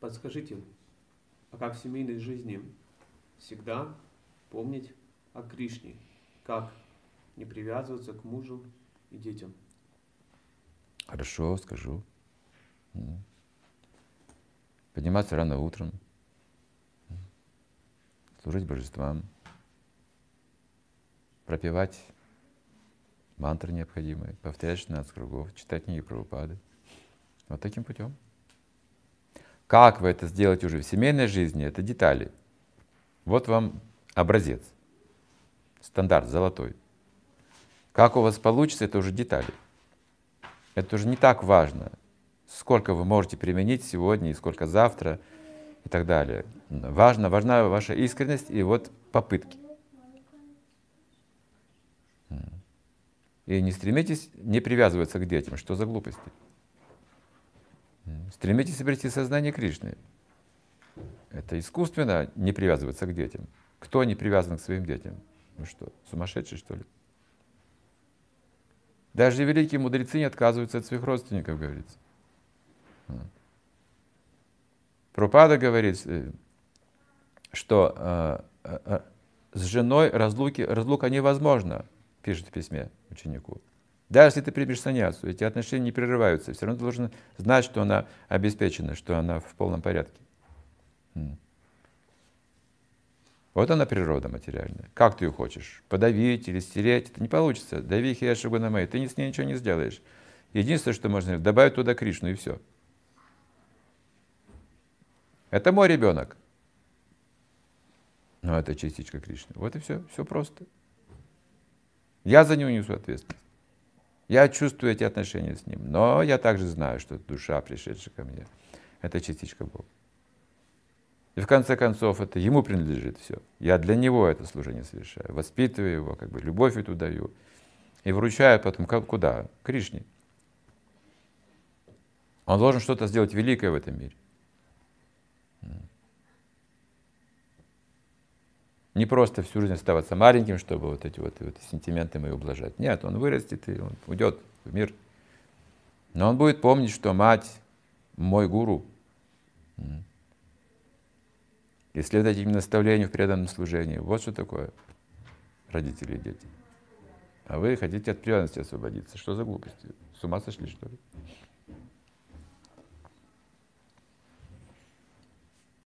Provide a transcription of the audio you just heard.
Подскажите, а как в семейной жизни всегда помнить о Кришне? Как не привязываться к мужу и детям? Хорошо, скажу. Подниматься рано утром, служить божествам, пропевать мантры необходимые, повторять 16 кругов, читать книги Прабхупады. Вот таким путем. Как вы это сделаете уже в семейной жизни, это детали. Вот вам образец, стандарт золотой. Как у вас получится, это уже детали. Это уже не так важно, сколько вы можете применить сегодня и сколько завтра и так далее. Важно, важна ваша искренность и вот попытки. И не стремитесь не привязываться к детям. Что за глупости? Стремитесь обрести сознание Кришны. Это искусственно не привязываться к детям. Кто не привязан к своим детям? Ну что, сумасшедший что ли? Даже великие мудрецы не отказываются от своих родственников, говорится. Пропада говорит, э, что э, э, с женой разлуки, разлука невозможна, пишет в письме ученику. Даже если ты примешь саньясу, эти отношения не прерываются, все равно ты должен знать, что она обеспечена, что она в полном порядке. Вот она природа материальная. Как ты ее хочешь? Подавить или стереть? Это не получится. Дави Хиэши Гунамэй. Ты с ней ничего не сделаешь. Единственное, что можно добавить туда Кришну и все. Это мой ребенок. Но это частичка Кришны. Вот и все. Все просто. Я за него несу ответственность. Я чувствую эти отношения с ним, но я также знаю, что душа, пришедшая ко мне, это частичка Бога. И в конце концов это ему принадлежит все. Я для него это служение совершаю, воспитываю его, как бы любовь эту даю. И вручаю потом куда? Кришне. Он должен что-то сделать великое в этом мире. Не просто всю жизнь оставаться маленьким, чтобы вот эти вот, вот сентименты мои ублажать. Нет, он вырастет и он уйдет в мир. Но он будет помнить, что мать мой гуру. И следовать этим наставлениям в преданном служении. Вот что такое родители и дети. А вы хотите от преданности освободиться. Что за глупости? С ума сошли, что ли?